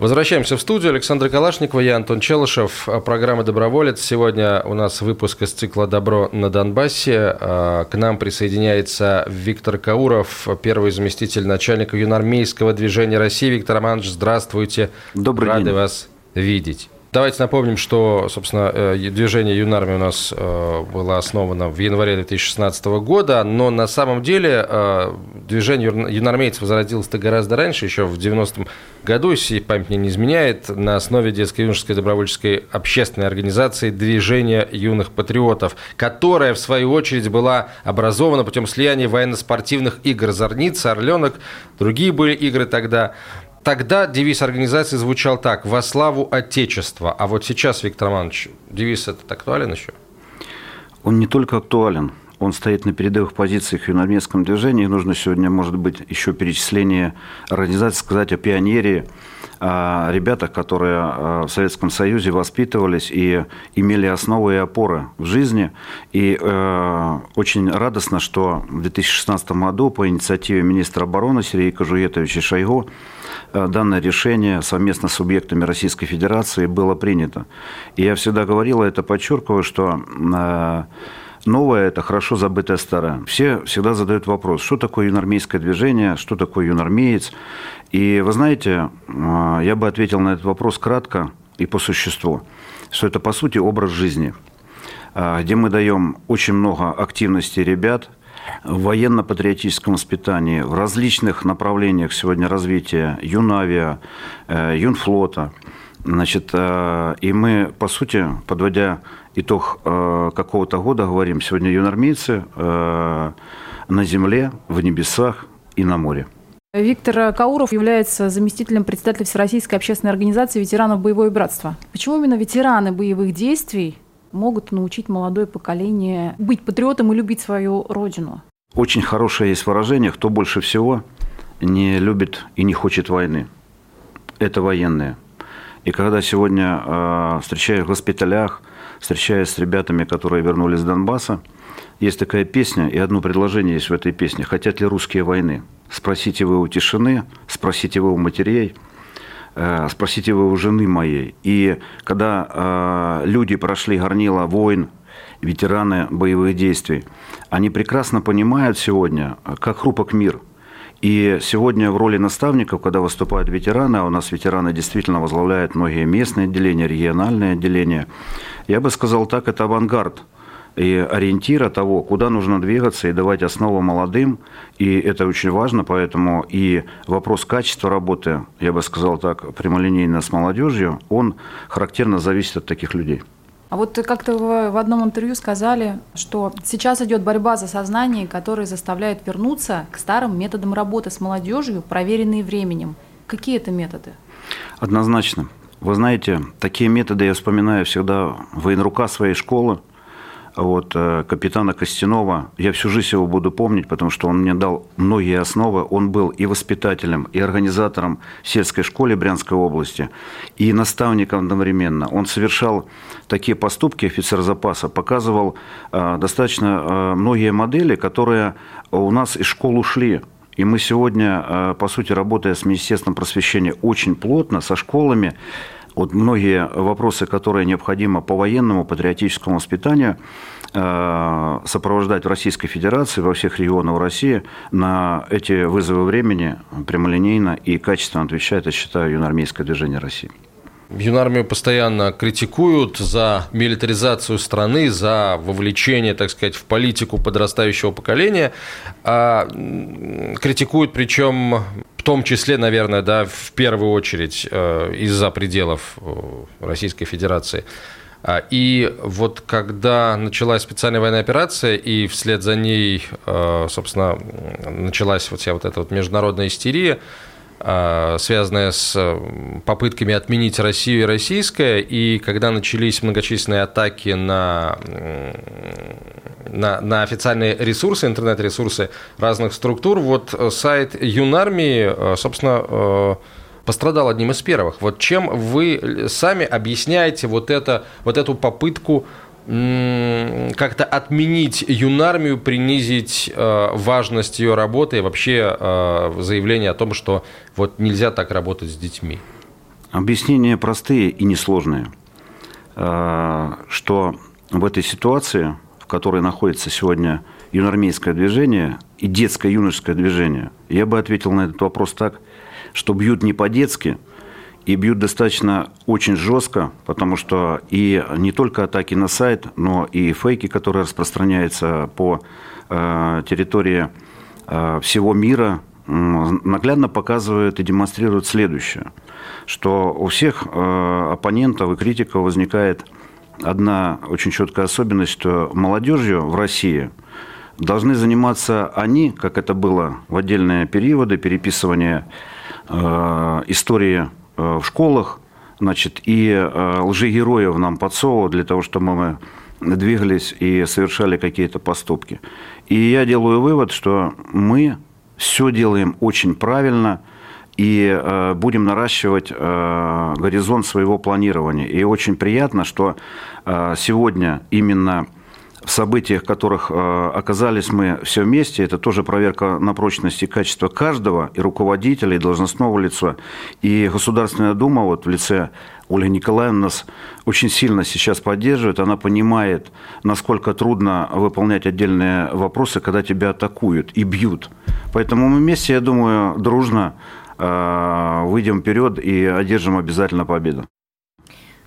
Возвращаемся в студию. Александр Калашников, я Антон Челышев. Программа «Доброволец». Сегодня у нас выпуск из цикла «Добро на Донбассе». А, к нам присоединяется Виктор Кауров, первый заместитель начальника юнармейского движения России. Виктор Романович, здравствуйте. Добрый Рады день. вас видеть. Давайте напомним, что, собственно, э, движение Юнармия у нас э, было основано в январе 2016 года, но на самом деле э, движение юнармейцев зародилось-то гораздо раньше, еще в 90-м году, если память мне не изменяет, на основе детско-юношеской добровольческой общественной организации «Движение юных патриотов», которая, в свою очередь, была образована путем слияния военно-спортивных игр «Зорница», «Орленок», другие были игры тогда. Тогда девиз организации звучал так «Во славу Отечества». А вот сейчас, Виктор Романович, девиз этот актуален еще? Он не только актуален, он стоит на передовых позициях в юнармейском движении. Нужно сегодня, может быть, еще перечисление организации, сказать о пионере, о ребятах, которые э, в Советском Союзе воспитывались и имели основы и опоры в жизни. И э, очень радостно, что в 2016 году по инициативе министра обороны Сергея Кожуетовича Шойгу э, данное решение совместно с субъектами Российской Федерации было принято. И я всегда говорил, это подчеркиваю, что э, Новое – это хорошо забытое старое. Все всегда задают вопрос, что такое юнармейское движение, что такое юнармеец. И вы знаете, э, я бы ответил на этот вопрос кратко и по существу, что это, по сути, образ жизни, э, где мы даем очень много активности ребят в военно-патриотическом воспитании, в различных направлениях сегодня развития юнавиа, э, юнфлота. Значит, и мы, по сути, подводя итог э, какого-то года говорим, сегодня юнормейцы э, на земле, в небесах и на море. Виктор Кауров является заместителем председателя Всероссийской общественной организации ветеранов боевое братство. Почему именно ветераны боевых действий могут научить молодое поколение быть патриотом и любить свою родину? Очень хорошее есть выражение, кто больше всего не любит и не хочет войны. Это военные. И когда сегодня э, встречаюсь в госпиталях, встречаясь с ребятами, которые вернулись с Донбасса, есть такая песня, и одно предложение есть в этой песне. «Хотят ли русские войны?» Спросите вы у тишины, спросите вы у матерей, э, спросите вы у жены моей. И когда э, люди прошли горнила войн, ветераны боевых действий, они прекрасно понимают сегодня, как хрупок мир – и сегодня в роли наставников, когда выступают ветераны, а у нас ветераны действительно возглавляют многие местные отделения, региональные отделения, я бы сказал так, это авангард и ориентира того, куда нужно двигаться и давать основу молодым. И это очень важно, поэтому и вопрос качества работы, я бы сказал так, прямолинейно с молодежью, он характерно зависит от таких людей. А вот как-то в, одном интервью сказали, что сейчас идет борьба за сознание, которая заставляет вернуться к старым методам работы с молодежью, проверенные временем. Какие это методы? Однозначно. Вы знаете, такие методы я вспоминаю всегда военрука своей школы, вот, э, капитана Костянова. Я всю жизнь его буду помнить, потому что он мне дал многие основы. Он был и воспитателем, и организатором в сельской школе Брянской области, и наставником одновременно. Он совершал такие поступки, офицер запаса, показывал э, достаточно э, многие модели, которые у нас из школ ушли. И мы сегодня, по сути, работая с Министерством просвещения очень плотно, со школами, вот многие вопросы, которые необходимо по военному, патриотическому воспитанию, э, сопровождать в Российской Федерации, во всех регионах России, на эти вызовы времени прямолинейно и качественно отвечает, я считаю, юноармейское движение России. Юнармию постоянно критикуют за милитаризацию страны, за вовлечение, так сказать, в политику подрастающего поколения. А критикуют, причем в том числе, наверное, да, в первую очередь э, из-за пределов э, Российской Федерации. А, и вот когда началась специальная военная операция, и вслед за ней, э, собственно, началась вот вся вот эта вот международная истерия, связанная с попытками отменить Россию и российское, и когда начались многочисленные атаки на, на, на официальные ресурсы, интернет-ресурсы разных структур, вот сайт Юнармии, собственно, пострадал одним из первых. Вот чем вы сами объясняете вот, это, вот эту попытку как-то отменить юнармию, принизить э, важность ее работы и вообще э, заявление о том, что вот нельзя так работать с детьми? Объяснения простые и несложные. Э, что в этой ситуации, в которой находится сегодня юнармейское движение и детское юношеское движение, я бы ответил на этот вопрос так, что бьют не по-детски – и бьют достаточно очень жестко, потому что и не только атаки на сайт, но и фейки, которые распространяются по э, территории э, всего мира, наглядно показывают и демонстрируют следующее, что у всех э, оппонентов и критиков возникает одна очень четкая особенность, что молодежью в России должны заниматься они, как это было в отдельные периоды переписывания истории Э, в школах, значит, и э, лжегероев нам подсовывают для того, чтобы мы двигались и совершали какие-то поступки. И я делаю вывод, что мы все делаем очень правильно и э, будем наращивать горизонт своего планирования. И очень приятно, что сегодня именно в событиях, в которых э, оказались мы все вместе, это тоже проверка на прочность и качество каждого, и руководителя, и должностного лица. И Государственная Дума вот в лице Ольга Николаевна нас очень сильно сейчас поддерживает. Она понимает, насколько трудно выполнять отдельные вопросы, когда тебя атакуют и бьют. Поэтому мы вместе, я думаю, дружно э, выйдем вперед и одержим обязательно победу.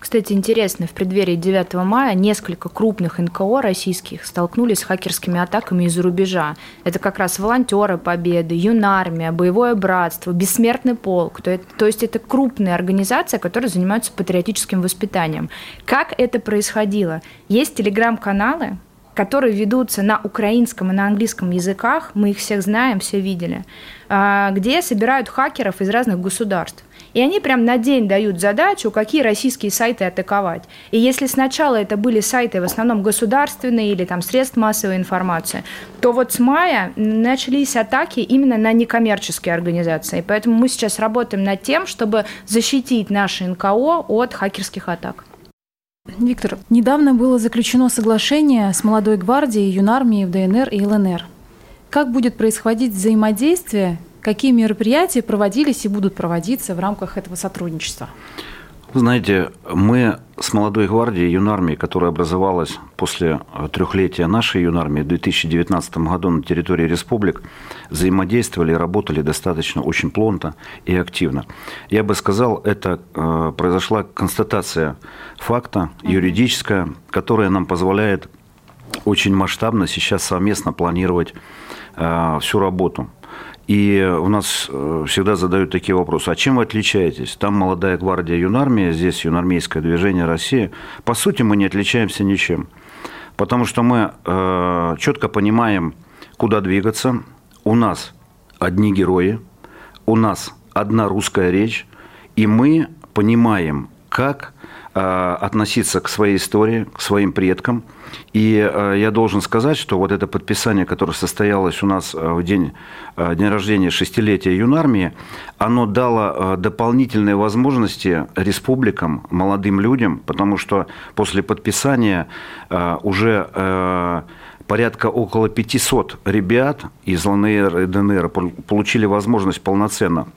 Кстати, интересно, в преддверии 9 мая несколько крупных НКО российских столкнулись с хакерскими атаками из-за рубежа. Это как раз волонтеры Победы, Юнармия, Боевое братство, Бессмертный полк. То, то есть это крупные организации, которые занимаются патриотическим воспитанием. Как это происходило? Есть телеграм-каналы, которые ведутся на украинском и на английском языках, мы их всех знаем, все видели, а, где собирают хакеров из разных государств. И они прям на день дают задачу, какие российские сайты атаковать. И если сначала это были сайты в основном государственные или там средств массовой информации, то вот с мая начались атаки именно на некоммерческие организации. Поэтому мы сейчас работаем над тем, чтобы защитить наши НКО от хакерских атак. Виктор, недавно было заключено соглашение с молодой гвардией, юнармией в ДНР и ЛНР. Как будет происходить взаимодействие Какие мероприятия проводились и будут проводиться в рамках этого сотрудничества? Вы знаете, мы с молодой гвардией юнармии, которая образовалась после трехлетия нашей юнармии в 2019 году на территории республик, взаимодействовали и работали достаточно очень плотно и активно. Я бы сказал, это э, произошла констатация факта юридическая, которая нам позволяет очень масштабно сейчас совместно планировать э, всю работу. И у нас э, всегда задают такие вопросы. А чем вы отличаетесь? Там молодая гвардия юнармия, здесь юнармейское движение России. По сути, мы не отличаемся ничем. Потому что мы э, четко понимаем, куда двигаться. У нас одни герои, у нас одна русская речь, и мы понимаем, как относиться к своей истории, к своим предкам. И э, я должен сказать, что вот это подписание, которое состоялось у нас э, в день, день рождения шестилетия юнармии, оно дало дополнительные возможности республикам, молодым людям, потому что после подписания уже порядка около 500 ребят из ЛНР и ДНР получили возможность полноценно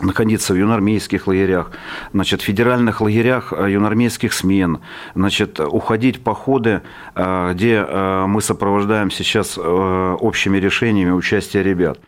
находиться в юнармейских лагерях, значит, в федеральных лагерях э, юнармейских смен, значит, уходить в походы, э, где э, мы сопровождаем сейчас общими решениями участия ребят.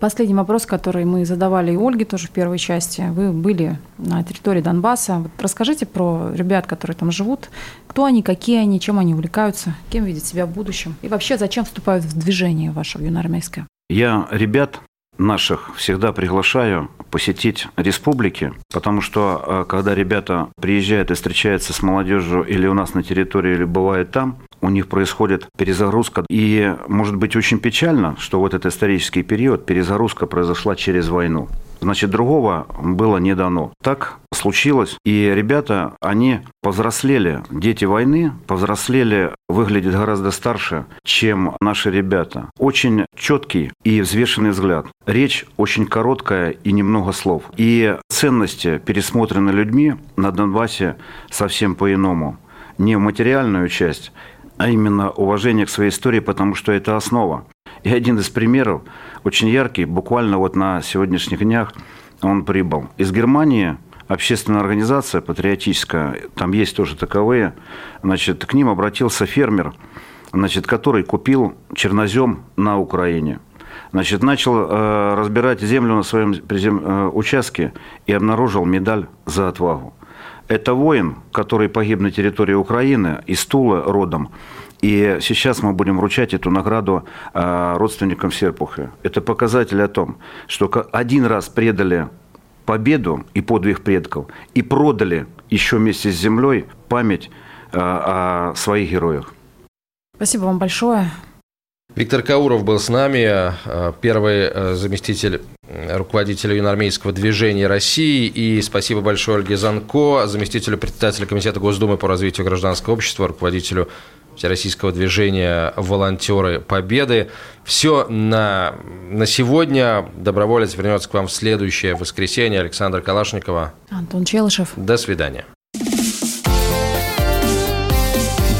Последний вопрос, который мы задавали и Ольге тоже в первой части. Вы были на территории Донбасса. Вот расскажите про ребят, которые там живут. Кто они, какие они, чем они увлекаются, кем видят себя в будущем? И вообще, зачем вступают в движение ваше юноармейское? Я ребят наших всегда приглашаю посетить республики, потому что э, когда ребята приезжают и встречаются с молодежью или у нас на территории, или бывают там, у них происходит перезагрузка. И может быть очень печально, что вот этот исторический период перезагрузка произошла через войну. Значит, другого было не дано. Так случилось, и ребята, они повзрослели, дети войны повзрослели, выглядят гораздо старше, чем наши ребята. Очень четкий и взвешенный взгляд. Речь очень короткая и немного слов. И ценности пересмотрены людьми на Донбассе совсем по-иному. Не в материальную часть, а именно уважение к своей истории, потому что это основа. И один из примеров, очень яркий, буквально вот на сегодняшних днях он прибыл. Из Германии общественная организация патриотическая, там есть тоже таковые, значит, к ним обратился фермер, значит, который купил чернозем на Украине. Значит, начал э, разбирать землю на своем призем, э, участке и обнаружил медаль за отвагу. Это воин, который погиб на территории Украины, из Тула родом. И сейчас мы будем вручать эту награду э, родственникам Серпуха. Это показатель о том, что один раз предали победу и подвиг предков, и продали еще вместе с землей память э, о своих героях. Спасибо вам большое. Виктор Кауров был с нами, э, первый заместитель руководителя юноармейского движения России. И спасибо большое Ольге Занко, заместителю председателя Комитета Госдумы по развитию гражданского общества, руководителю Всероссийского движения «Волонтеры Победы». Все на, на сегодня. Доброволец вернется к вам в следующее воскресенье. Александр Калашникова. Антон Челышев. До свидания.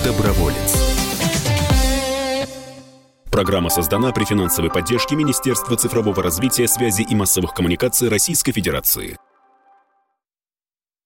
Доброволец. Программа создана при финансовой поддержке Министерства цифрового развития, связи и массовых коммуникаций Российской Федерации.